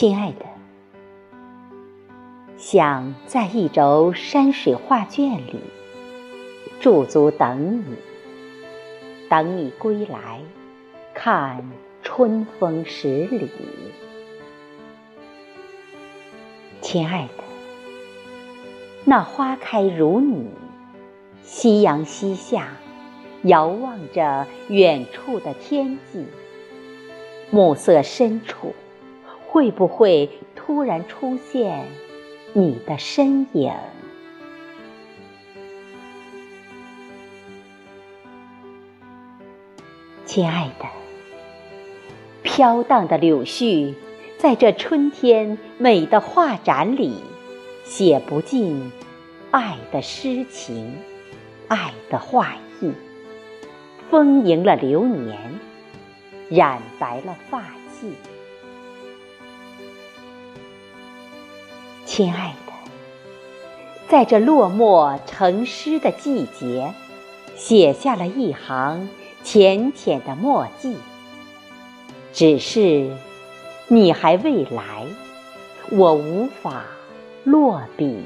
亲爱的，想在一轴山水画卷里驻足等你，等你归来，看春风十里。亲爱的，那花开如你，夕阳西下，遥望着远处的天际，暮色深处。会不会突然出现你的身影？亲爱的，飘荡的柳絮，在这春天美的画展里，写不尽爱的诗情，爱的画意，丰盈了流年，染白了发髻。亲爱的，在这落寞成诗的季节，写下了一行浅浅的墨迹。只是你还未来，我无法落笔。